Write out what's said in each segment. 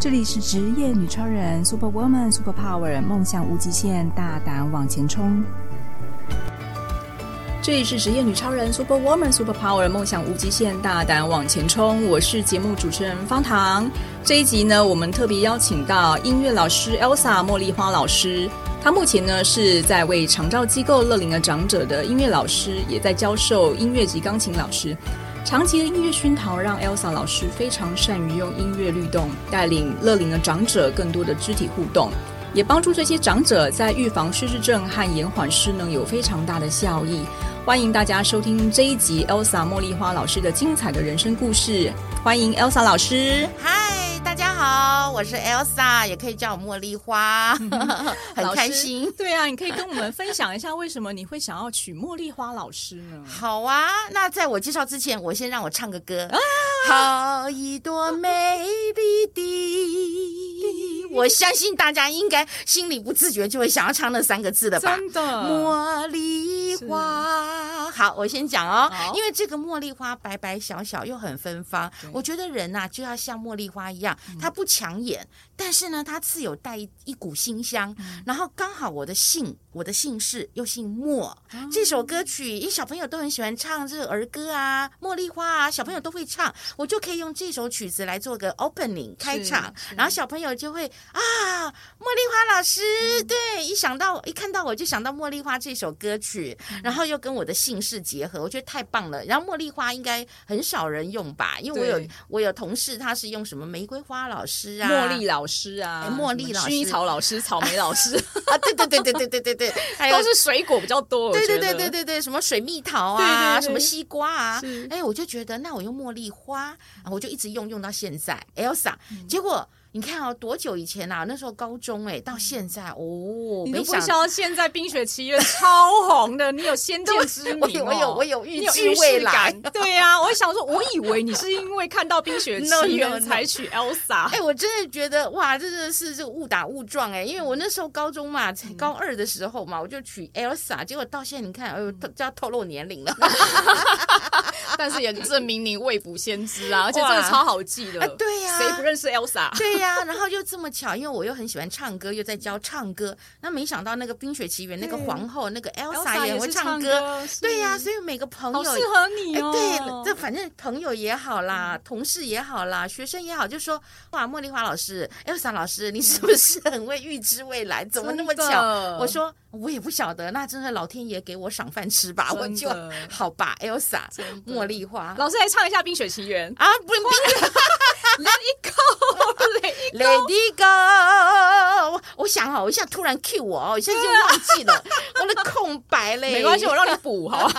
这里是职业女超人，Super Woman，Super Power，梦想无极限，大胆往前冲。这里是职业女超人，Super Woman，Super Power，梦想无极限，大胆往前冲。我是节目主持人方糖。这一集呢，我们特别邀请到音乐老师 Elsa 茉莉花老师。她目前呢是在为长照机构乐龄的长者的音乐老师，也在教授音乐及钢琴老师。长期的音乐熏陶让 Elsa 老师非常善于用音乐律动带领乐龄的长者更多的肢体互动，也帮助这些长者在预防失智症和延缓失能有非常大的效益。欢迎大家收听这一集 Elsa 茉莉花老师的精彩的人生故事。欢迎 Elsa 老师。嗨，好，我是 Elsa，也可以叫我茉莉花，很开心。对啊，你可以跟我们分享一下为什么你会想要娶茉莉花老师呢？好啊，那在我介绍之前，我先让我唱个歌。啊、好一朵美丽的，我相信大家应该心里不自觉就会想要唱那三个字的吧？真的，茉莉花。好，我先讲哦，因为这个茉莉花白白小小又很芬芳，我觉得人呐、啊、就要像茉莉花一样，它不抢眼，但是呢，它自有带一一股馨香，然后刚好我的姓，我的姓氏又姓莫，这首歌曲，因为小朋友都很喜欢唱这个儿歌啊，茉莉花啊，小朋友都会唱，我就可以用这首曲子来做个 opening 开场，然后小朋友就会啊，茉莉花老师，对，一想到一看到我就想到茉莉花这首歌曲，然后又跟我的姓氏。是结合，我觉得太棒了。然后茉莉花应该很少人用吧，因为我有我有同事，他是用什么玫瑰花老师啊、茉莉老师啊、哎、茉莉老师、薰衣草老师、草莓老师 啊，对对对对对对对对，还有都是水果比较多。对对对对对对，什么水蜜桃啊，对对对什么西瓜啊，哎，我就觉得那我用茉莉花，我就一直用用到现在。Elsa，、嗯、结果。你看哦，多久以前啊？那时候高中哎，到现在哦，你都不知道现在《冰雪奇缘》超红的，你有先见之 明、哦、我有我有预知未来。对呀、啊，我想说，我以为你是因为看到《冰雪 奇缘》才娶 Elsa。哎，我真的觉得哇，真的是这个误打误撞哎，因为我那时候高中嘛，才高二的时候嘛，我就娶 Elsa，结果到现在你看，哎呦，就要透露年龄了。但是也证明你未卜先知啊，而且真的超好记的。对呀，谁不认识 Elsa？对呀、啊，然后又这么巧，因为我又很喜欢唱歌，又在教唱歌。那没想到那个《冰雪奇缘》那个皇后那个 Elsa 也会唱歌。对呀、啊，所以每个朋友适合你哦。对，这反正朋友也好啦，同事也好啦，学生也好，就说哇，茉莉花老师，Elsa 老师，你是不是很会预知未来？怎么那么巧？我说我也不晓得，那真的老天爷给我赏饭吃吧，我就好吧，Elsa，茉莉花老师来唱一下《冰雪奇缘》啊，不用冰。Let it go, let it go。我想哈，我一下突然 cue 我哦，我现在就忘记了我的空白嘞。没关系，我让你补好。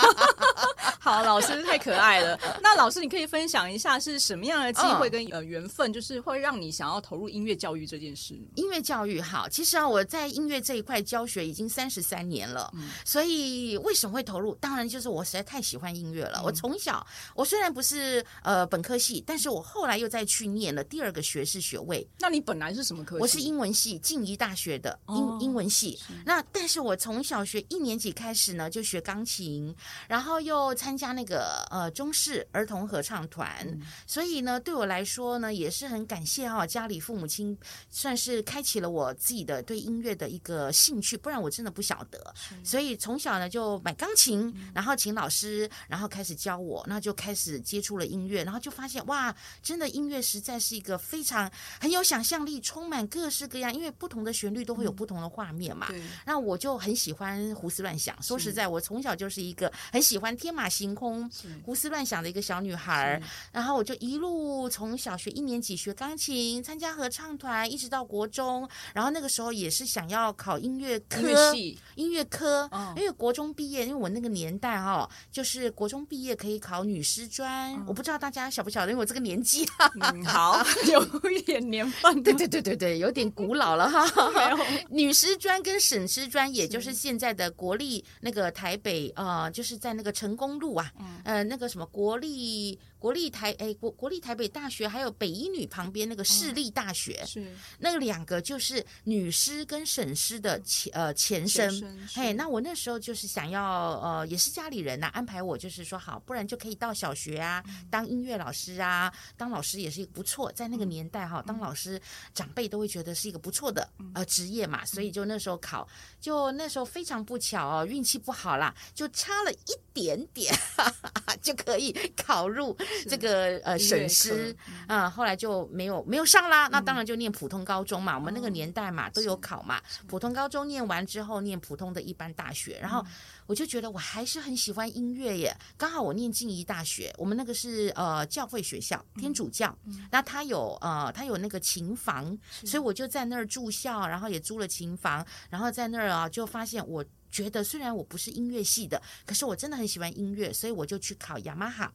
好，老师太可爱了。那老师，你可以分享一下是什么样的机会跟呃缘分，就是会让你想要投入音乐教育这件事？音乐教育好，其实啊，我在音乐这一块教学已经三十三年了，嗯，所以为什么会投入？当然就是我实在太喜欢音乐了。嗯，我从小，我虽然不是呃本科系，但是我后来又再去念了第二个学士学位。那你本来是什么科系？我是英文系，静宜大学的英、哦、英文系。那但是我从小学一年级开始呢，就学钢琴，然后又参加那个呃中式儿童合唱团。嗯、所以呢，对我来说呢，也是很感谢哈、哦，家里父母亲算是开启了我自己的对音乐的一个兴趣，不然我真的不晓得。所以从小呢就买钢琴，然后请老师，然后开始教我，那就开始接触了音乐，然后就发现哇，真的音乐实在是一个非常很有想象力，充满各式各样，因为不同的旋律都会有不同的画面嘛。嗯、那我就很喜欢胡思乱想。说实在，我从小就是一个很喜欢天马行空、胡思乱想的一个小女孩。然后我就一路从小学一年级学钢琴，参加合唱团，一直到国中。然后那个时候也是想要考音乐科，音乐、科。哦、因为国中毕业，因为我那个年代哈、哦，就是国中毕业可以考女师专。嗯、我不知道大家晓不晓得，因为我这个年纪。嗯，好，有一点年份，对对对对对，有点古老了哈。女师专跟省师专，也就是现在的国立那个台北呃，就是在那个成功路啊，呃，那个什么国立。国立台诶，国国立台北大学还有北医女旁边那个市立大学，哦、是。那两个就是女师跟省师的前呃前身。嘿，那我那时候就是想要呃，也是家里人呐、啊、安排我，就是说好，不然就可以到小学啊当音乐老师啊，当老师也是一个不错。在那个年代哈，当老师师长辈都会觉得是一个不错的呃职业嘛，所以就那时候考，就那时候非常不巧哦，运气不好啦，就差了一点点 哈哈就可以考入这个呃省师啊、嗯，后来就没有没有上啦，那当然就念普通高中嘛，我们那个年代嘛都有考嘛，普通高中念完之后念普通的一般大学，然后。我就觉得我还是很喜欢音乐耶，刚好我念静宜大学，我们那个是呃教会学校，天主教，嗯、那他有呃他有那个琴房，所以我就在那儿住校，然后也租了琴房，然后在那儿啊就发现，我觉得虽然我不是音乐系的，可是我真的很喜欢音乐，所以我就去考雅马哈。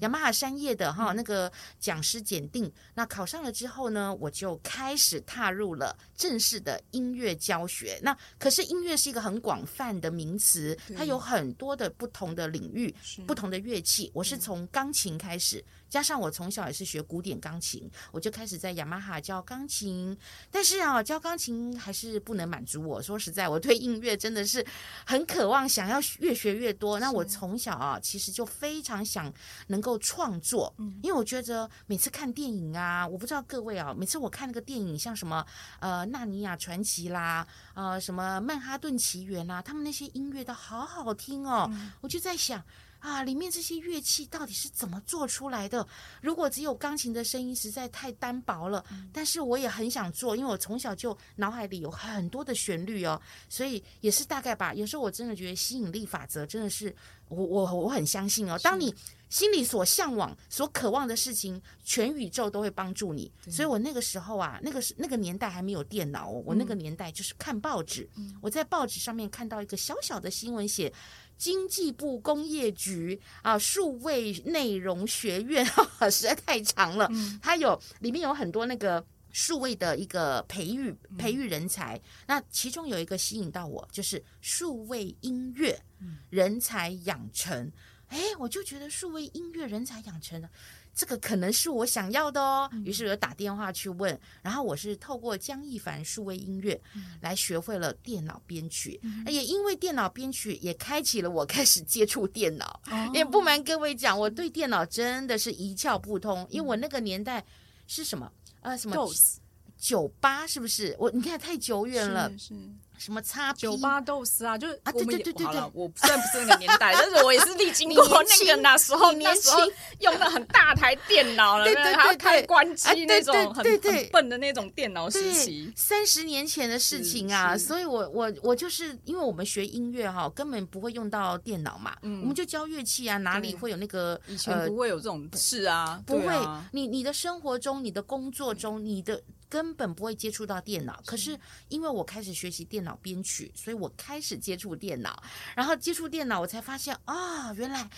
雅马哈山叶的哈那个讲师检定，那考上了之后呢，我就开始踏入了正式的音乐教学。那可是音乐是一个很广泛的名词，它有很多的不同的领域、不同的乐器。我是从钢琴开始。加上我从小也是学古典钢琴，我就开始在雅马哈教钢琴。但是啊，教钢琴还是不能满足我。说实在，我对音乐真的是很渴望，想要越学越多。那我从小啊，其实就非常想能够创作，因为我觉得每次看电影啊，我不知道各位啊，每次我看那个电影，像什么呃《纳尼亚传奇》啦，呃什么《曼哈顿奇缘》啦，他们那些音乐都好好听哦，我就在想。啊，里面这些乐器到底是怎么做出来的？如果只有钢琴的声音，实在太单薄了。嗯。但是我也很想做，因为我从小就脑海里有很多的旋律哦，所以也是大概吧。有时候我真的觉得吸引力法则真的是，我我我很相信哦。当你心里所向往、所渴望的事情，全宇宙都会帮助你。所以我那个时候啊，那个是那个年代还没有电脑哦，我那个年代就是看报纸。嗯。我在报纸上面看到一个小小的新闻写。经济部工业局啊，数位内容学院，哈哈，实在太长了。嗯，它有里面有很多那个数位的一个培育培育人才，嗯。那其中有一个吸引到我，就是数位音乐人才养成。哎，我就觉得数位音乐人才养成了。这个可能是我想要的哦，于是我就打电话去问，然后我是透过江一凡数位音乐来学会了电脑编曲，也因为电脑编曲也开启了我开始接触电脑。也不瞒各位讲，我对电脑真的是一窍不通，因为我那个年代是什么呃什么九八是不是？我你看太久远了。是。什么叉九八 DOS 啊，就是啊，对对对对对，我虽然不是那个年代，但是我也是历经过那个那时候，那时候用的很大台电脑了，对对对，还要开关机那种很很笨的那种电脑时期，三十年前的事情啊，所以我我我就是因为我们学音乐哈，根本不会用到电脑嘛，我们就教乐器啊，哪里会有那个以前不会有这种事啊，不会，你你的生活中、你的工作中、你的。根本不会接触到电脑，可是因为我开始学习电脑编曲，所以我开始接触电脑，然后接触电脑，我才发现啊，原来。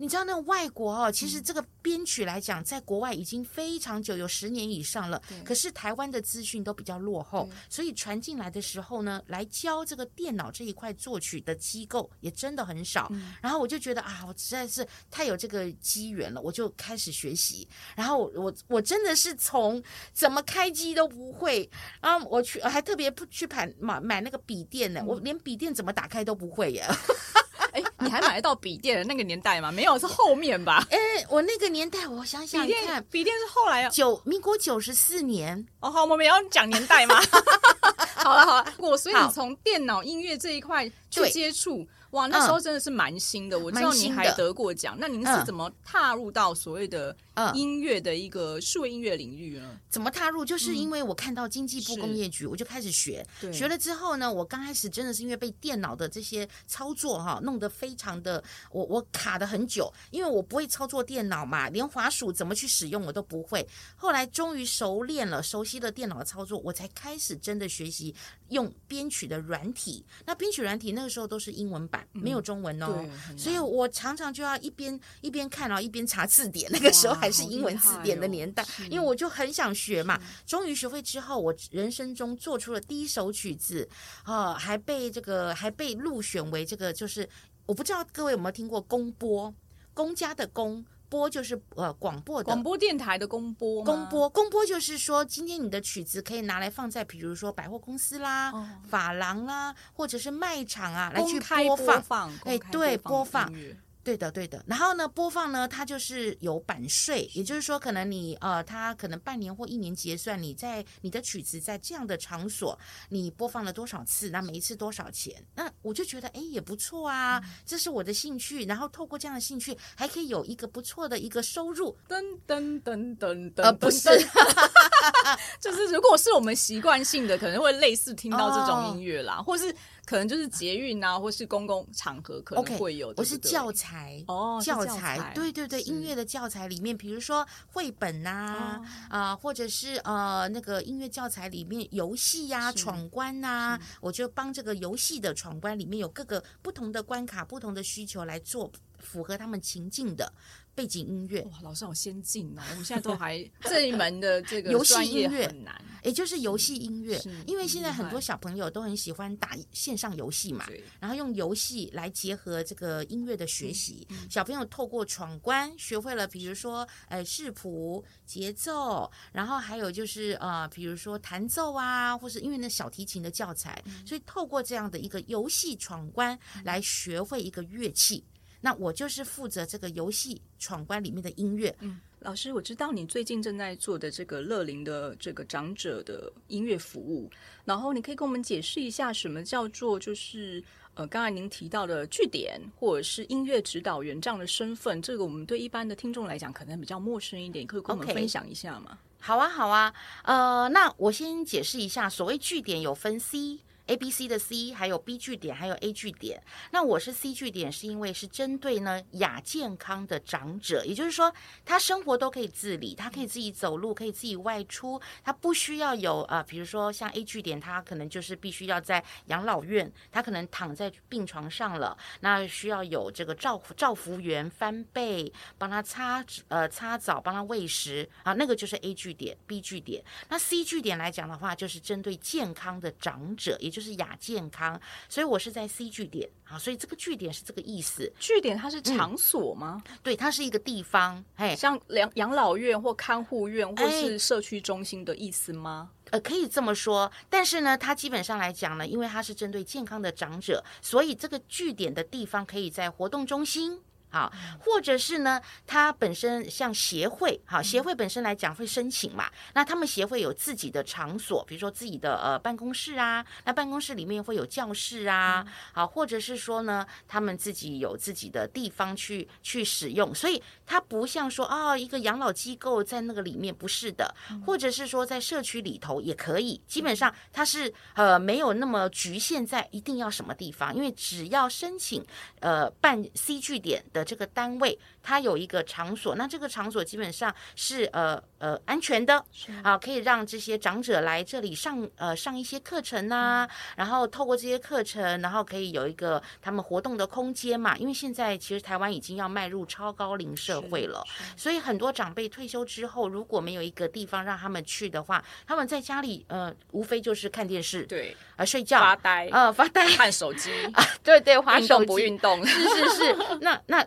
你知道那个外国哦，其实这个编曲来讲，在国外已经非常久，有十年以上了。可是台湾的资讯都比较落后，所以传进来的时候呢，来教这个电脑这一块作曲的机构也真的很少。然后我就觉得啊，我实在是太有这个机缘了，我就开始学习。然后我我我真的是从怎么开机都不会，然后我去还特别不去盘买买那个笔电呢，我连笔电怎么打开都不会呀。哎，你还买得到笔电的那个年代吗？没有，是后面吧？哎，我那个年代，我想想看，笔电是后来啊，九民国九十四年。哦，好，我们要讲年代吗？好了好了，我所以你从电脑音乐这一块去接触。哇，那时候真的是蛮新的。我知道你还得过奖，那您是怎么踏入到所谓的音乐的一个数位音乐领域呢？怎么踏入？就是因为我看到经济部工业局，我就开始学。学了之后呢，我刚开始真的是因为被电脑的这些操作哈弄得非常的，我我卡的很久，因为我不会操作电脑嘛，连滑鼠怎么去使用我都不会。后来终于熟练了，熟悉了电脑的操作，我才开始真的学习用编曲的软体。那编曲软体那个时候都是英文版。没有中文哦，所以我常常就要一边一边看，然后一边查字典。那个时候还是英文字典的年代，因为我就很想学嘛。终于学会之后，我人生中做出了第一首曲子，啊，还被这个还被入选为这个，就是我不知道各位有没有听过公播，公家的公。播就是呃广播的广播电台的公播，公播公播就是说，今天你的曲子可以拿来放在比如说百货公司啦、哦、发廊啦，或者是卖场啊来去播放，哎对，播放。对的，对的。然后呢，播放呢，它就是有版税，也就是说，可能你呃，它可能半年或一年结算，你在你的曲子在这样的场所，你播放了多少次，那每一次多少钱？那我就觉得，哎，也不错啊，这是我的兴趣。然后透过这样的兴趣，还可以有一个不错的一个收入。噔噔噔噔噔，呃，不是，就是如果是我们习惯性的，可能会类似听到这种音乐啦，哦、或是。可能就是捷运啊，或是公共场合可能会有。我是教材哦，教材，对对对，音乐的教材里面，比如说绘本呐，啊，或者是呃那个音乐教材里面游戏呀、闯关呐，我就帮这个游戏的闯关里面有各个不同的关卡、不同的需求来做符合他们情境的。背景音乐。哇，老师好先进哦！我们现在都还 这一门的这个游戏音乐。很难，也就是游戏音乐，因为现在很多小朋友都很喜欢打线上游戏嘛，然后用游戏来结合这个音乐的学习。小朋友透过闯关学会了，比如说呃视谱、节奏，然后还有就是呃比如说弹奏啊，或是因为那小提琴的教材，所以透过这样的一个游戏闯关来学会一个乐器。那我就是负责这个游戏闯关里面的音乐。嗯，老师，我知道你最近正在做的这个乐龄的这个长者的音乐服务，然后你可以跟我们解释一下什么叫做就是呃，刚才您提到的据点或者是音乐指导员这样的身份，这个我们对一般的听众来讲可能比较陌生一点，可以跟我们分享一下吗？Okay. 好啊，好啊，呃，那我先解释一下，所谓据点有分 C。A、B、C 的 C，还有 B 据点，还有 A 据点。那我是 C 据点，是因为是针对呢亚健康的长者，也就是说他生活都可以自理，他可以自己走路，可以自己外出，他不需要有、呃，比如说像 A 据点，他可能就是必须要在养老院，他可能躺在病床上了，那需要有这个照照服员翻倍，帮他擦呃擦澡，帮他喂食啊，那个就是 A 据点、B 据点。那 C 据点来讲的话，就是针对健康的长者，也就就是亚健康，所以我是在 C 据点啊，所以这个据点是这个意思。据点它是场所吗？嗯、对，它是一个地方，哎，像养养老院或看护院或是社区中心的意思吗？呃，可以这么说，但是呢，它基本上来讲呢，因为它是针对健康的长者，所以这个据点的地方可以在活动中心。好，或者是呢，他本身像协会，好，协会本身来讲会申请嘛，那他们协会有自己的场所，比如说自己的呃办公室啊，那办公室里面会有教室啊，好，或者是说呢，他们自己有自己的地方去去使用，所以它不像说啊、哦、一个养老机构在那个里面不是的，或者是说在社区里头也可以，基本上它是呃没有那么局限在一定要什么地方，因为只要申请呃办 C 据点的。这个单位它有一个场所，那这个场所基本上是呃呃安全的啊，可以让这些长者来这里上呃上一些课程呐、啊，然后透过这些课程，然后可以有一个他们活动的空间嘛。因为现在其实台湾已经要迈入超高龄社会了，所以很多长辈退休之后，如果没有一个地方让他们去的话，他们在家里呃无非就是看电视，对，啊睡觉发呆，呃发呆看手机啊，对对，滑手机不运动，是是是，那 那。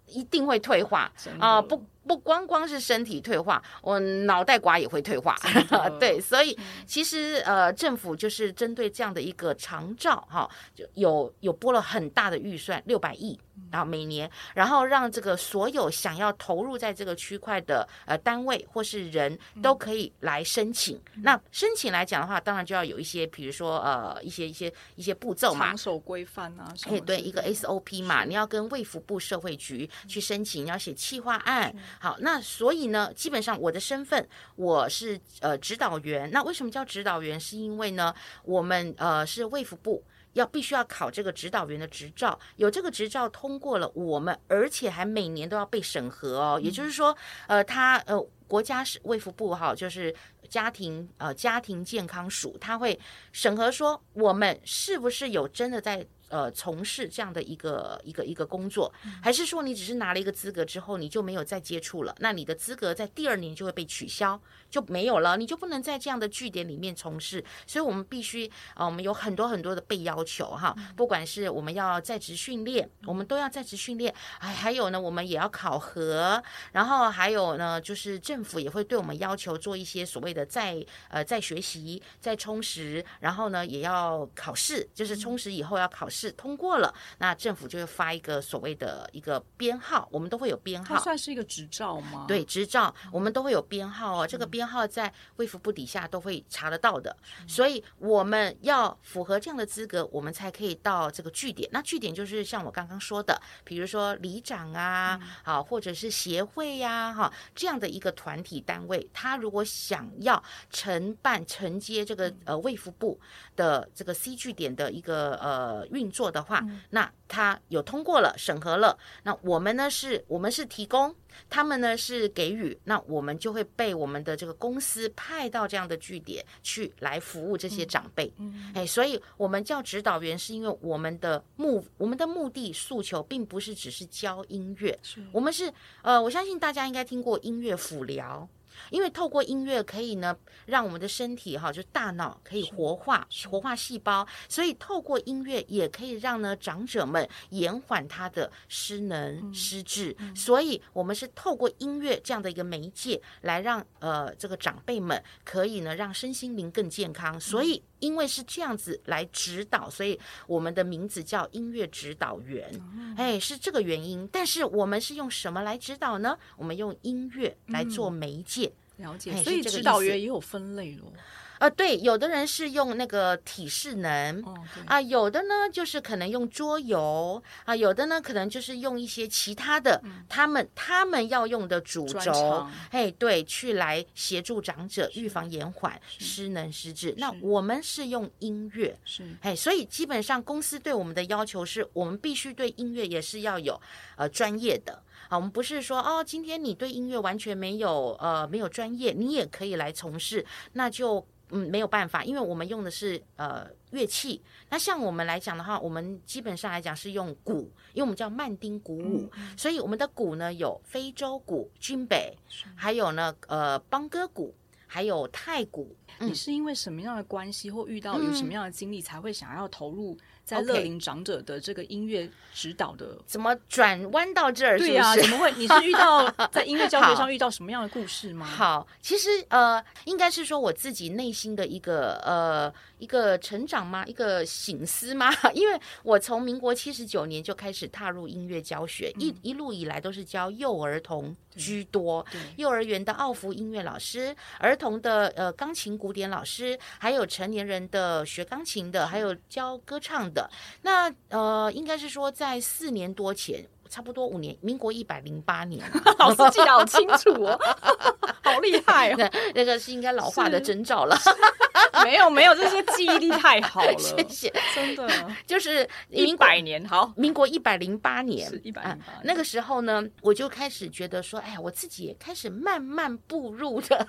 一定会退化啊！不不光光是身体退化，我脑袋瓜也会退化。对，所以其实呃，政府就是针对这样的一个长照哈，就有有拨了很大的预算，六百亿。然后每年，然后让这个所有想要投入在这个区块的呃单位或是人都可以来申请。嗯、那申请来讲的话，当然就要有一些，比如说呃一些一些一些步骤嘛，场所规范啊，哎对，一个 SOP 嘛，你要跟卫福部社会局去申请，要写企划案。好，那所以呢，基本上我的身份我是呃指导员。那为什么叫指导员？是因为呢，我们呃是卫福部。要必须要考这个指导员的执照，有这个执照通过了，我们而且还每年都要被审核哦。也就是说，呃，他呃，国家是卫福部哈，就是家庭呃家庭健康署，他会审核说我们是不是有真的在。呃，从事这样的一个一个一个工作，还是说你只是拿了一个资格之后，你就没有再接触了？那你的资格在第二年就会被取消，就没有了，你就不能在这样的据点里面从事。所以我们必须啊、呃，我们有很多很多的被要求哈，不管是我们要在职训练，我们都要在职训练。哎，还有呢，我们也要考核，然后还有呢，就是政府也会对我们要求做一些所谓的再呃再学习、再充实，然后呢也要考试，就是充实以后要考试。试通过了，那政府就会发一个所谓的一个编号，我们都会有编号。它算是一个执照吗？对，执照我们都会有编号哦。这个编号在卫福部底下都会查得到的，所以我们要符合这样的资格，我们才可以到这个据点。那据点就是像我刚刚说的，比如说里长啊，好，或者是协会呀，哈，这样的一个团体单位，他如果想要承办承接这个呃卫福部的这个 C 据点的一个呃运作的话，那他有通过了审核了，那我们呢是，我们是提供。他们呢是给予，那我们就会被我们的这个公司派到这样的据点去来服务这些长辈。嗯，哎，所以我们叫指导员，是因为我们的目我们的目的诉求，并不是只是教音乐，是我们是呃，我相信大家应该听过音乐辅疗。因为透过音乐可以呢，让我们的身体哈，就大脑可以活化，活化细胞，所以透过音乐也可以让呢长者们延缓他的失能失智。所以我们是透过音乐这样的一个媒介来让呃这个长辈们可以呢让身心灵更健康。所以因为是这样子来指导，所以我们的名字叫音乐指导员，哎，是这个原因。但是我们是用什么来指导呢？我们用音乐来做媒介。了解，所以指导员也有分类咯。呃，对，有的人是用那个体适能，哦、啊，有的呢就是可能用桌游啊，有的呢可能就是用一些其他的，嗯、他们他们要用的主轴，长嘿，对，去来协助长者预防延缓失能失智。那我们是用音乐，是，嘿，所以基本上公司对我们的要求是我们必须对音乐也是要有呃专业的。啊，我们不是说哦，今天你对音乐完全没有呃没有专业，你也可以来从事，那就嗯没有办法，因为我们用的是呃乐器。那像我们来讲的话，我们基本上来讲是用鼓，因为我们叫曼丁鼓舞，嗯、所以我们的鼓呢有非洲鼓、军北，还有呢呃邦哥鼓，还有太鼓。嗯、你是因为什么样的关系或遇到有什么样的经历才会想要投入？在乐龄长者的这个音乐指导的怎么转弯到这儿？对呀、啊，怎么会？你是遇到 在音乐教学上遇到什么样的故事吗？好，好，其实呃，应该是说我自己内心的一个呃一个成长吗？一个醒思吗？因为我从民国七十九年就开始踏入音乐教学，嗯、一一路以来都是教幼儿童居多，幼儿园的奥福音乐老师，儿童的呃钢琴古典老师，还有成年人的学钢琴的，还有教歌唱的。那呃，应该是说在四年多前。差不多五年，民国一百零八年，老师记得好清楚哦，好厉害哦，那个是应该老化的征兆了。没有没有，这些记忆力太好了，谢谢，真的。就是一百年好，民国一百零八年，一百零八，那个时候呢，我就开始觉得说，哎呀，我自己也开始慢慢步入的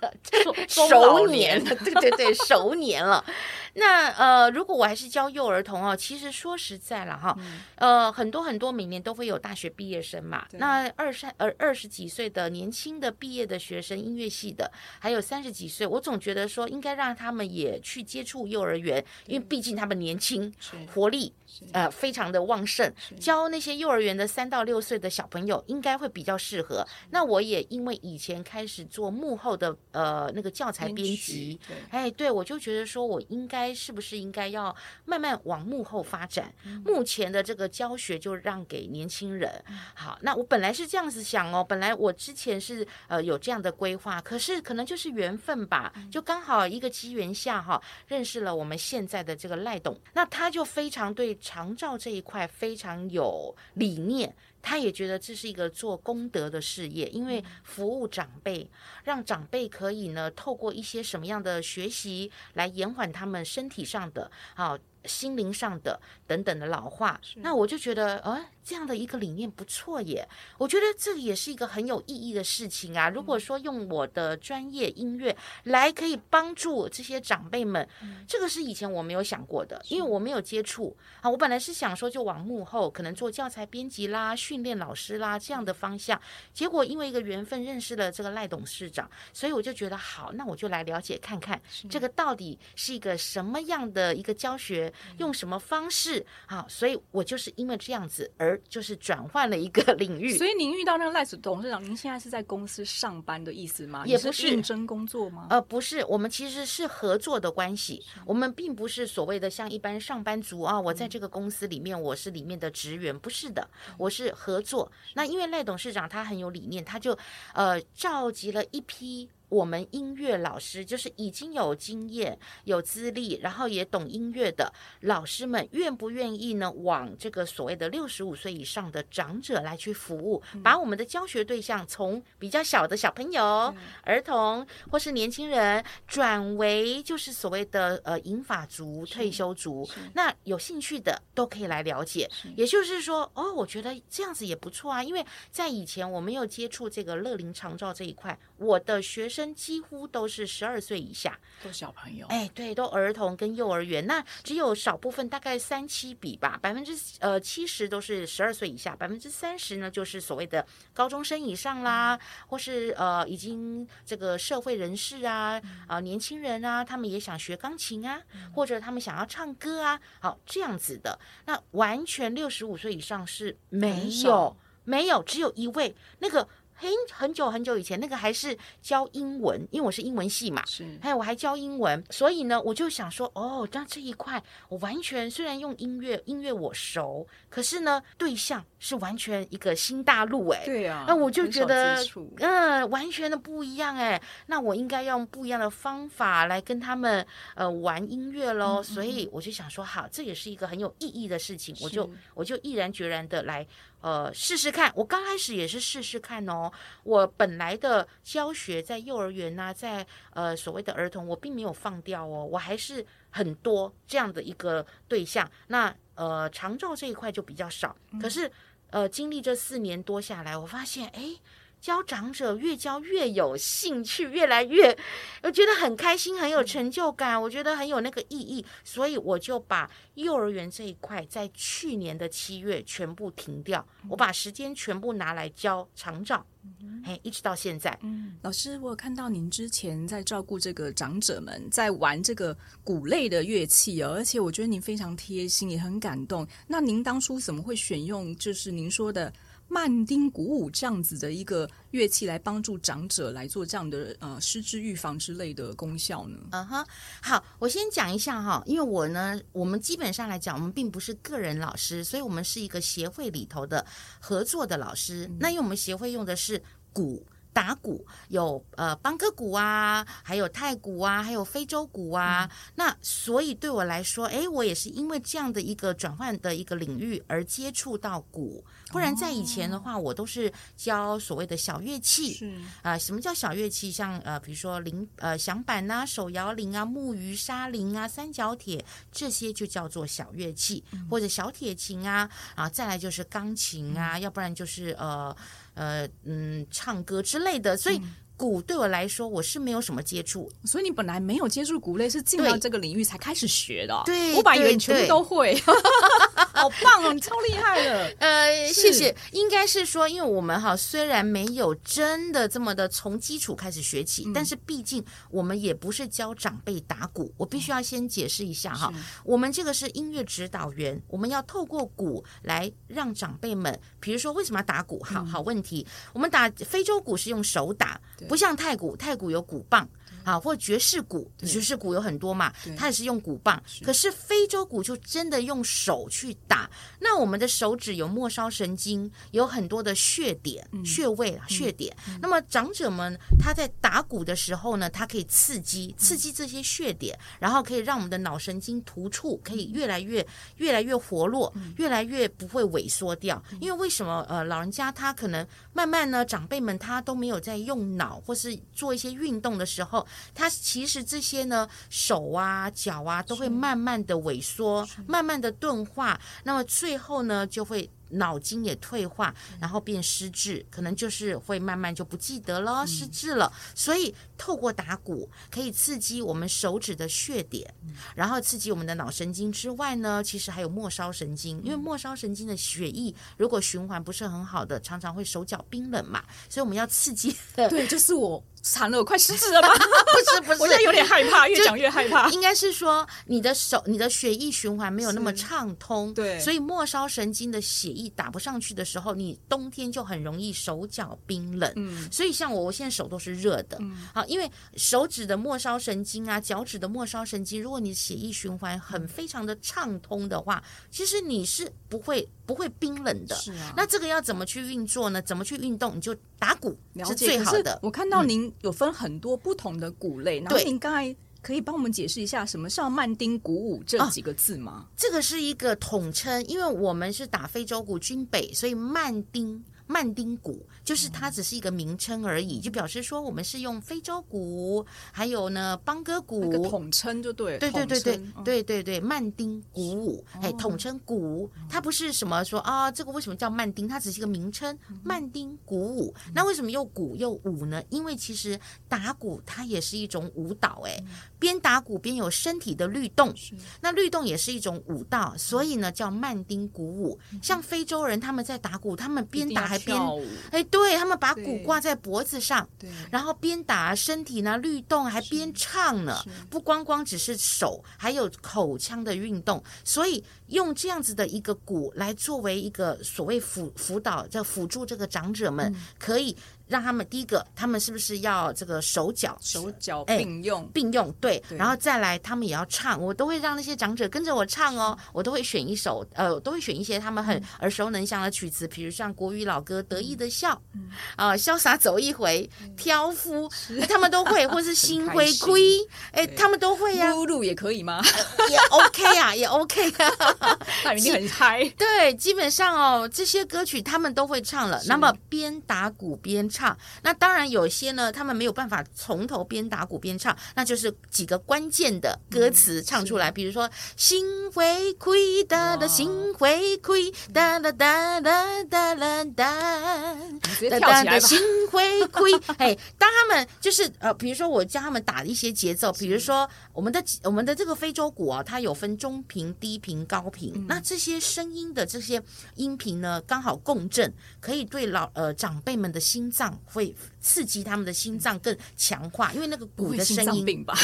熟年，对对对，熟年了。那呃，如果我还是教幼儿童哦，其实说实在了哈，呃，很多很多每年都会有大学。毕业生嘛，那二十呃二十几岁的年轻的毕业的学生，音乐系的，还有三十几岁，我总觉得说应该让他们也去接触幼儿园，因为毕竟他们年轻，活力呃非常的旺盛，教那些幼儿园的三到六岁的小朋友应该会比较适合。那我也因为以前开始做幕后的呃那个教材编辑，哎，对我就觉得说我应该是不是应该要慢慢往幕后发展，目前的这个教学就让给年轻人。好，那我本来是这样子想哦，本来我之前是呃有这样的规划，可是可能就是缘分吧，就刚好一个机缘下哈，认识了我们现在的这个赖董，那他就非常对长照这一块非常有理念，他也觉得这是一个做功德的事业，因为服务长辈，让长辈可以呢透过一些什么样的学习来延缓他们身体上的好。心灵上的等等的老化，那我就觉得，呃，这样的一个理念不错耶。我觉得这也是一个很有意义的事情啊。如果说用我的专业音乐来可以帮助这些长辈们，嗯、这个是以前我没有想过的，因为我没有接触啊。我本来是想说就往幕后，可能做教材编辑啦、训练老师啦这样的方向。结果因为一个缘分认识了这个赖董事长，所以我就觉得好，那我就来了解看看，这个到底是一个什么样的一个教学。用什么方式？啊，所以我就是因为这样子而而就是转换了一个 领域。所以您遇到那个赖董事长，您现在是在公司上班的意思吗？也不是应征工作吗？呃，不是，我们其实是合作的关系。我们并不是所谓的像一般上班族啊，我在这个公司里面我是里面的职员，不是的，我是合作。那因为赖董事长他很有理念，他就呃召集了一批。我们音乐老师就是已经有经验、有资历，然后也懂音乐的老师们，愿不愿意呢？往这个所谓的六十五岁以上的长者来去服务，把我们的教学对象从比较小的小朋友、儿童或是年轻人，转为就是所谓的呃银发族、退休族。那有兴趣的都可以来了解。也就是说，哦，我觉得这样子也不错啊，因为在以前我没有接触这个乐龄长照这一块，我的学生。几乎都是十二岁以下，都小朋友。哎，对，都儿童跟幼儿园。那只有少部分，大概三七比吧，百分之呃七十都是十二岁以下，百分之三十呢就是所谓的高中生以上啦，或是呃已经这个社会人士啊啊、呃、年轻人啊，他们也想学钢琴啊，或者他们想要唱歌啊，好这样子的。那完全六十五岁以上是没有没有，只有一位那个。很很久很久以前，那个还是教英文，因为我是英文系嘛，是，还有我还教英文，所以呢，我就想说，哦，那这一块我完全虽然用音乐，音乐我熟，可是呢，对象是完全一个新大陆，哎，对啊，那我就觉得，嗯，完全的不一样，哎，那我应该用不一样的方法来跟他们呃玩音乐喽，嗯嗯，所以我就想说，好，这也是一个很有意义的事情，我就我就毅然决然的来。呃，试试看。我刚开始也是试试看哦。我本来的教学在幼儿园呐、啊，在呃所谓的儿童，我并没有放掉哦，我还是很多这样的一个对象。那呃长照这一块就比较少。可是呃经历这四年多下来，我发现哎。教长者越教越有兴趣，越来越我觉得很开心，很有成就感，我觉得很有那个意义，所以我就把幼儿园这一块在去年的七月全部停掉，我把时间全部拿来教长照，哎，一直到现在。嗯，老师，我有看到您之前在照顾这个长者们，在玩这个鼓类的乐器哦，而且我觉得您非常贴心，也很感动。那您当初怎么会选用就是您说的？曼丁鼓舞这样子的一个乐器来帮助长者来做这样的呃失智预防之类的功效呢？嗯哼，好，我先讲一下哈，因为我呢，我们基本上来讲，我们并不是个人老师，所以我们是一个协会里头的合作的老师。嗯、那因为我们协会用的是鼓。打鼓有呃邦哥鼓啊，还有太鼓啊，还有非洲鼓啊。嗯、那所以对我来说，哎，我也是因为这样的一个转换的一个领域而接触到鼓。不然在以前的话，哦、我都是教所谓的小乐器。是啊、呃，什么叫小乐器？像呃，比如说铃呃响板呐、手摇铃啊、木鱼沙铃啊、三角铁这些就叫做小乐器，嗯、或者小铁琴啊啊，再来就是钢琴啊，嗯、要不然就是呃。呃嗯，唱歌之类的，所以鼓对我来说我是没有什么接触。所以你本来没有接触鼓类，是进到这个领域才开始学的。对，我本来以为你全部都会。好棒哦，你超厉害的。呃，谢谢。应该是说，因为我们哈虽然没有真的这么的从基础开始学起，嗯、但是毕竟我们也不是教长辈打鼓。我必须要先解释一下哈，我们这个是音乐指导员，我们要透过鼓来让长辈们，比如说为什么要打鼓？好好问题，嗯、我们打非洲鼓是用手打，不像太鼓，太鼓有鼓棒。啊，或爵士鼓，爵士鼓有很多嘛，它也是用鼓棒。可是非洲鼓就真的用手去打。那我们的手指有末梢神经，有很多的穴点、穴位、穴点。那么长者们他在打鼓的时候呢，它可以刺激刺激这些穴点，然后可以让我们的脑神经突触可以越来越越来越活络，越来越不会萎缩掉。因为为什么呃老人家他可能慢慢呢，长辈们他都没有在用脑或是做一些运动的时候。它其实这些呢，手啊、脚啊，都会慢慢的萎缩，慢慢的钝化，那么最后呢，就会。脑筋也退化，然后变失智，可能就是会慢慢就不记得了，失智了。所以透过打鼓可以刺激我们手指的血点，然后刺激我们的脑神经之外呢，其实还有末梢神经，因为末梢神经的血液如果循环不是很好的，常常会手脚冰冷嘛，所以我们要刺激。对，就是我惨了，我快失智了吧？不是不是，我现在有点害怕，越讲越害怕。应该是说你的手，你的血液循环没有那么畅通，对，所以末梢神经的血液。液打不上去的时候，你冬天就很容易手脚冰冷。嗯，所以像我，我现在手都是热的。嗯，好，因为手指的末梢神经啊，脚趾的末梢神经，如果你血液循环很非常的畅通的话，其实你是不会不会冰冷的。是啊。那这个要怎么去运作呢？怎么去运动？你就打鼓是最好的。我看到您有分很多不同的鼓类，嗯、然后您刚才。可以帮我们解释一下什么叫曼丁鼓舞这几个字吗？哦，这个是一个统称，因为我们是打非洲鼓军北，所以曼丁。曼丁鼓就是它只是一个名称而已，就表示说我们是用非洲鼓，还有呢邦哥鼓，那个统称就对，对对对对对对对，曼丁鼓舞，哎，统称鼓，它不是什么说啊，这个为什么叫曼丁？它只是一个名称，曼丁鼓舞。那为什么又鼓又舞呢？因为其实打鼓它也是一种舞蹈，哎，边打鼓边有身体的律动，那律动也是一种舞蹈，所以呢叫曼丁鼓舞。像非洲人他们在打鼓，他们边打还边哎，对，他们把鼓挂在脖子上，对，然后边打身体呢律动，还边唱呢，不光光只是手，还有口腔的运动，所以用这样子的一个鼓来作为一个所谓辅辅导，叫辅助这个长者们可以。让他们第一个，他们是不是要这个手脚？手脚并用、欸、并用对？对，然后再来，他们也要唱，我都会让那些长者跟着我唱哦，我都会选一首，呃，我都会选一些他们很耳熟能详的曲子，比如像国语老歌《得意的笑》，嗯，啊，潇洒走一回，挑夫，欸、他们都会，或是 心灰亏，哎，他们都会呀、啊，露露也可以吗？也 OK 啊，也 OK 啊，他一定很嗨。对，基本上哦，这些歌曲他们都会唱了，那么边打鼓边唱。唱，那当然有些呢，他们没有办法从头边打鼓边唱，那就是几个关键的歌词唱出来，比如说，心会亏哒哒，心会亏哒哒哒哒哒哒哒，心会亏，哎，当他们就是呃比如说我教他们打一些节奏，比如说我们的我们的这个非洲鼓啊，它有分中频、低频、高频，那这些声音的这些音频呢，刚好共振，可以对老呃长辈们的心脏。会刺激他们的心脏更强化，因为那个鼓的声音吧，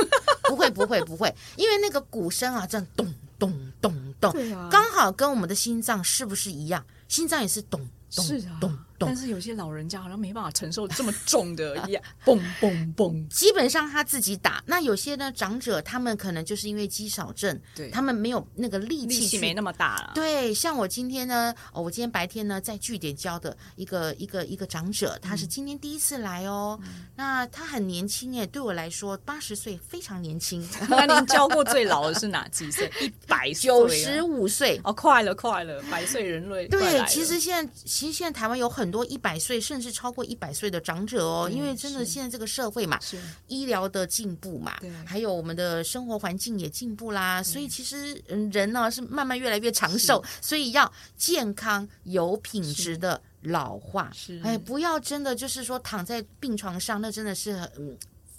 不会不会不会，因为那个鼓声啊，这样咚咚咚咚，对啊，刚好跟我们的心脏是不是一样？心脏也是咚咚咚。但是有些老人家好像没办法承受这么重的一样，嘣嘣嘣。基本上他自己打。那有些呢长者，他们可能就是因为肌少症，对，他们没有那个力气，力气没那么大了。对，像我今天呢，哦，我今天白天呢在据点教的一个一个一个长者，他是今天第一次来哦。嗯、那他很年轻哎，对我来说八十岁非常年轻。那您教过最老的是哪几岁？一百九十五岁哦，快了快了，百岁人类。对，其实现在其实现在台湾有很。很多一百岁甚至超过一百岁的长者哦，因为真的现在这个社会嘛，医疗的进步嘛，还有我们的生活环境也进步啦，所以其实人呢是慢慢越来越长寿，所以要健康有品质的老化。哎，不要真的就是说躺在病床上，那真的是嗯。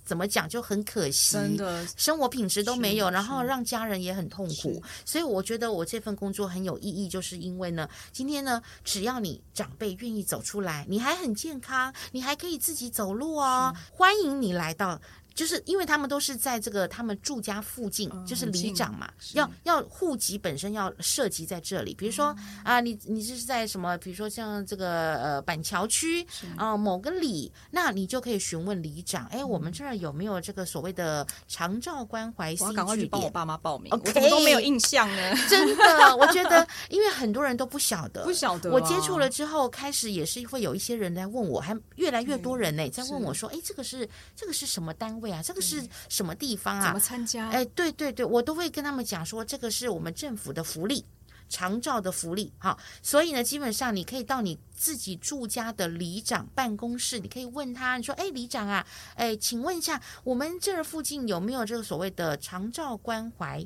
怎么讲就很可惜，真的生活品质都没有，然后让家人也很痛苦。所以我觉得我这份工作很有意义，就是因为呢，今天呢，只要你长辈愿意走出来，你还很健康，你还可以自己走路哦，欢迎你来到。就是因为他们都是在这个他们住家附近，嗯、就是里长嘛，要要户籍本身要涉及在这里。比如说、嗯、啊，你你是在什么？比如说像这个呃板桥区啊、呃、某个里，那你就可以询问里长。哎，我们这儿有没有这个所谓的长照关怀新据点？我赶快去帮我爸妈报名。我怎么都没有印象呢。真的，我觉得因为很多人都不晓得，不晓得、啊。我接触了之后，开始也是会有一些人来问我，还越来越多人呢在问我说，哎，这个是这个是什么单位？啊，这个是什么地方啊？怎么参加？哎，对对对，我都会跟他们讲说，这个是我们政府的福利，长照的福利。好，所以呢，基本上你可以到你自己住家的里长办公室，你可以问他，你说，哎，里长啊，哎，请问一下，我们这儿附近有没有这个所谓的长照关怀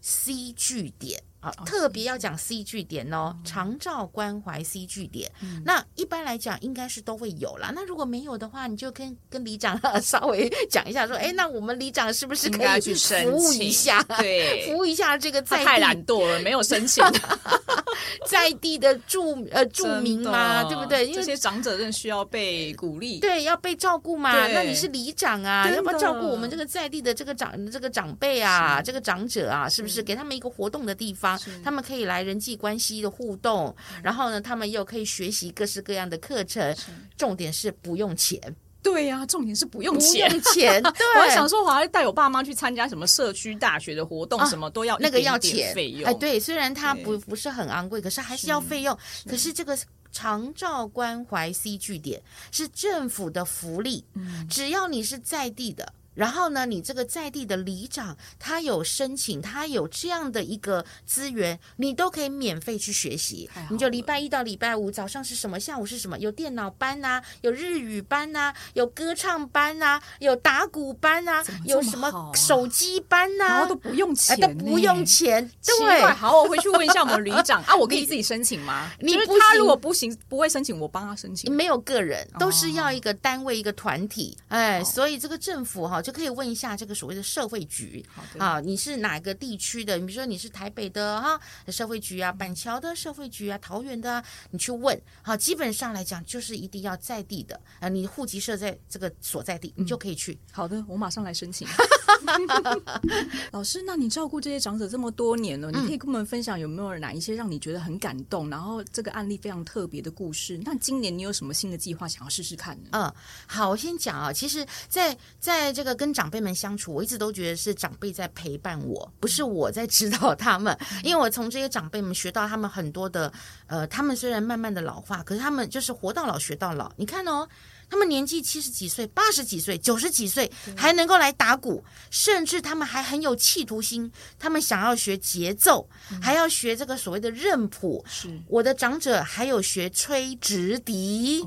C 据点？特别要讲 C 据点哦，长照关怀 C 据点。嗯、那一般来讲，应该是都会有啦。那如果没有的话，你就跟跟里长 稍微 讲一下，说，哎，那我们里长是不是可以去服务一下？对，服务一下这个在。太懒惰了，没有申请。在地的住呃住民嘛，对不对？因为这些长者更需要被鼓励，对，要被照顾嘛。那你是里长啊，要不要照顾我们这个在地的这个长这个长辈啊，这个长者啊，是不是给他们一个活动的地方？他们可以来人际关系的互动，然后呢，他们又可以学习各式各样的课程。重点是不用钱。对呀、啊，重点是不用钱，不用钱。对，我还想说，我还带我爸妈去参加什么社区大学的活动，啊、什么都要那个要钱费用。哎，对，虽然它不不是很昂贵，可是还是要费用。可是这个长照关怀 C 据点是政府的福利，嗯、只要你是在地的。然后呢，你这个在地的里长，他有申请，他有这样的一个资源，你都可以免费去学习。你就礼拜一到礼拜五早上是什么，下午是什么？有电脑班呐、啊，有日语班呐、啊，有歌唱班呐、啊，有打鼓班呐、啊，有什么手机班呐、啊，然后都不用钱、欸，都不用钱。对，好，我回去问一下我们里长 啊，我可以自己申请吗？你不，他如果不行，不会申请，我帮他申请。没有个人，都是要一个单位、一个团体。哎，所以这个政府哈。就可以问一下这个所谓的社会局，啊，你是哪个地区的？你比如说你是台北的哈社会局啊，板桥的社会局啊，桃园的，啊你去问。好，基本上来讲就是一定要在地的啊，你户籍设在这个所在地，你就可以去。嗯、好的，我马上来申请。老师，那你照顾这些长者这么多年了，你可以跟我们分享有没有哪一些让你觉得很感动，然后这个案例非常特别的故事？那今年你有什么新的计划想要试试看呢？嗯，好，我先讲啊，其实在，在在这个跟长辈们相处，我一直都觉得是长辈在陪伴我，不是我在指导他们，因为我从这些长辈们学到他们很多的，呃，他们虽然慢慢的老化，可是他们就是活到老学到老。你看哦。他们年纪七十几岁、八十几岁、九十几岁，还能够来打鼓，甚至他们还很有企图心。他们想要学节奏，还要学这个所谓的认谱。是我的长者还有学吹直笛，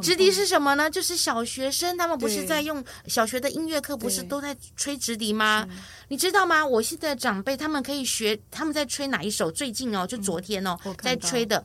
直笛是什么呢？就是小学生他们不是在用小学的音乐课，不是都在吹直笛吗？你知道吗？我现在长辈他们可以学，他们在吹哪一首？最近哦，就昨天哦，在吹的。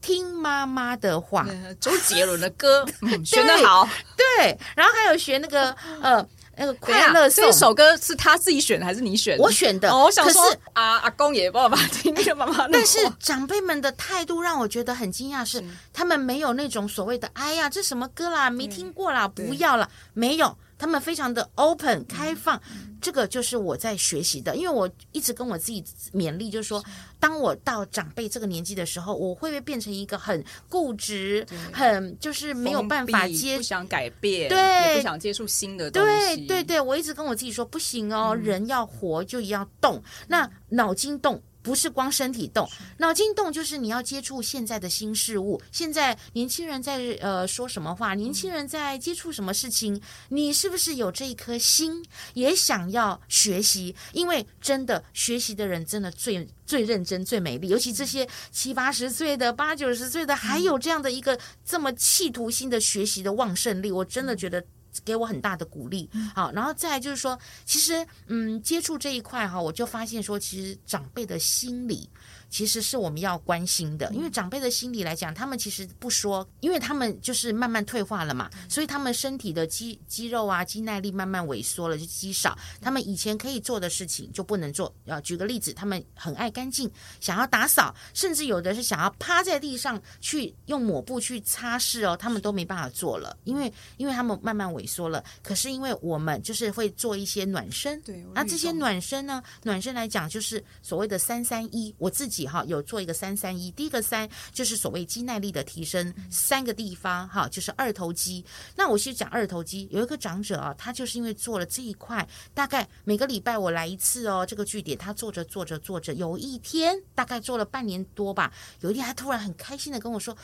听妈妈的话，周杰伦的歌，嗯、学得好。对，然后还有学那个 呃那个快乐这首歌是他自己选的还是你选的？我选的。哦、我想说，可是阿阿公也没办法听妈妈。但是长辈们的态度让我觉得很惊讶是，是他们没有那种所谓的“哎呀，这什么歌啦，没听过啦，不要了”，没有。他们非常的 open 开放，嗯、这个就是我在学习的。因为我一直跟我自己勉励，就是说，当我到长辈这个年纪的时候，我会不会变成一个很固执、很就是没有办法接不想改变，对，也不想接触新的东西。对对对，我一直跟我自己说，不行哦，嗯、人要活就要动，那脑筋动。不是光身体动，脑筋动就是你要接触现在的新事物。现在年轻人在呃说什么话？年轻人在接触什么事情？你是不是有这一颗心，也想要学习？因为真的学习的人真的最最认真、最美丽。尤其这些七八十岁的、八九十岁的，还有这样的一个这么企图心的学习的旺盛力，我真的觉得。给我很大的鼓励，好，然后再来就是说，其实，嗯，接触这一块哈，我就发现说，其实长辈的心理。其实是我们要关心的，因为长辈的心理来讲，他们其实不说，因为他们就是慢慢退化了嘛，所以他们身体的肌肌肉啊、肌耐力慢慢萎缩了，就肌少。他们以前可以做的事情就不能做。呃举个例子，他们很爱干净，想要打扫，甚至有的是想要趴在地上去用抹布去擦拭哦，他们都没办法做了，因为因为他们慢慢萎缩了。可是因为我们就是会做一些暖身，对，那这些暖身呢，暖身来讲就是所谓的三三一，我自己。哈，有做一个三三一，第一个三就是所谓肌耐力的提升，三个地方哈，就是二头肌。那我先讲二头肌，有一个长者啊，他就是因为做了这一块，大概每个礼拜我来一次哦，这个据点他做着做着做着，有一天大概做了半年多吧，有一天他突然很开心的跟我说。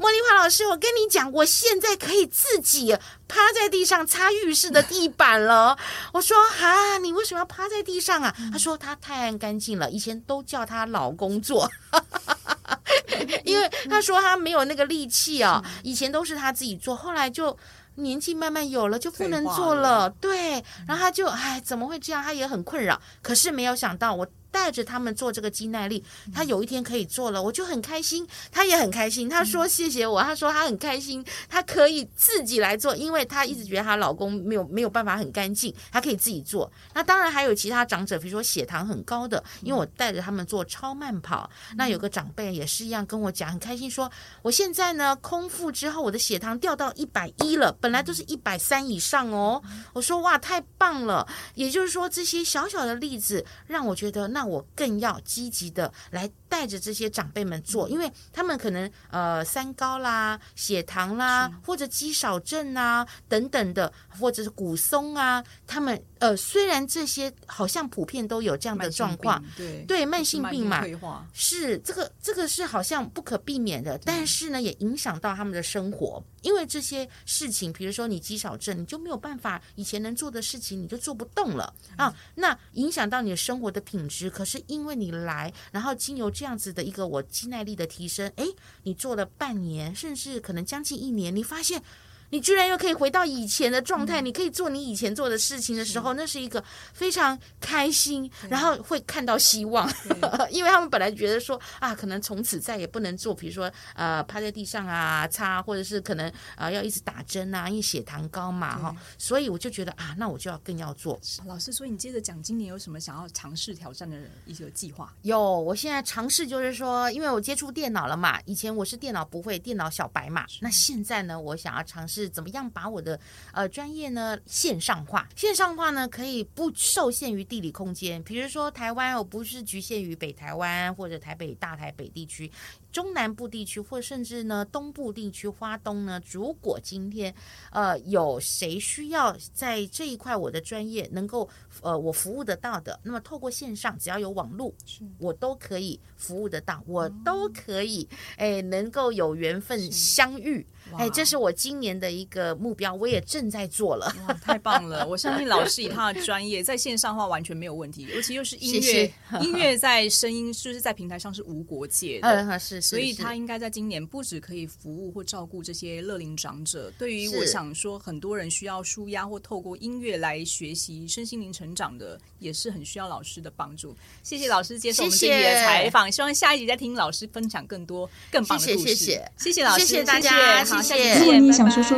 茉莉花老师，我跟你讲，我现在可以自己趴在地上擦浴室的地板了。我说啊，你为什么要趴在地上啊？他说他太爱干净了，以前都叫他老公做，因为他说他没有那个力气啊。以前都是他自己做，后来就年纪慢慢有了，就不能做了。对，然后他就哎，怎么会这样？他也很困扰。可是没有想到我。带着他们做这个肌耐力，他有一天可以做了，我就很开心，他也很开心。他说谢谢我，他说他很开心，他可以自己来做，因为他一直觉得她老公没有没有办法很干净，他可以自己做。那当然还有其他长者，比如说血糖很高的，因为我带着他们做超慢跑。那有个长辈也是一样跟我讲，很开心说，我现在呢空腹之后，我的血糖掉到一百一了，本来都是一百三以上哦。我说哇，太棒了！也就是说，这些小小的例子让我觉得，那我更要积极的来带着这些长辈们做，因为他们可能呃三高啦、血糖啦，或者肌少症啊等等的，或者是骨松啊，他们呃虽然这些好像普遍都有这样的状况，对。对，慢性病嘛，是，是这个这个是好像不可避免的，但是呢也影响到他们的生活，因为这些事情，比如说你肌少症，你就没有办法以前能做的事情，你就做不动了。啊，那影响到你的生活的品质。可是因为你来，然后经由这样子的一个我肌耐力的提升，哎，你做了半年，甚至可能将近一年，你发现。你居然又可以回到以前的状态，嗯、你可以做你以前做的事情的时候，那是一个非常开心，然后会看到希望，因为他们本来觉得说啊，可能从此再也不能做，比如说呃趴在地上啊擦，或者是可能啊、呃、要一直打针啊，因为血糖高嘛哈，所以我就觉得啊，那我就要更要做。老师，所以你接着讲，今年有什么想要尝试挑战的一些计划？有，我现在尝试就是说，因为我接触电脑了嘛，以前我是电脑不会，电脑小白嘛，那现在呢，我想要尝试。是怎么样把我的呃专业呢线上化？线上化呢可以不受限于地理空间，比如说台湾，我不是局限于北台湾或者台北、大台北地区。中南部地区，或甚至呢东部地区，花东呢，如果今天呃有谁需要在这一块我的专业能够呃我服务得到的，那么透过线上，只要有网络，我都可以服务得到，我都可以哎能够有缘分相遇，哎，这是我今年的一个目标，我也正在做了，哇，太棒了！我相信老师以他的专业，在线上话完全没有问题，尤其又是音乐，谢谢 音乐在声音就是在平台上是无国界的，嗯，是。所以他应该在今年不止可以服务或照顾这些乐龄长者，对于我想说很多人需要舒压或透过音乐来学习身心灵成长的，也是很需要老师的帮助。谢谢老师接受我们这集的采访，希望下一集再听老师分享更多更棒的故事。谢谢，谢谢老师，谢谢大家，谢谢。如果你想说说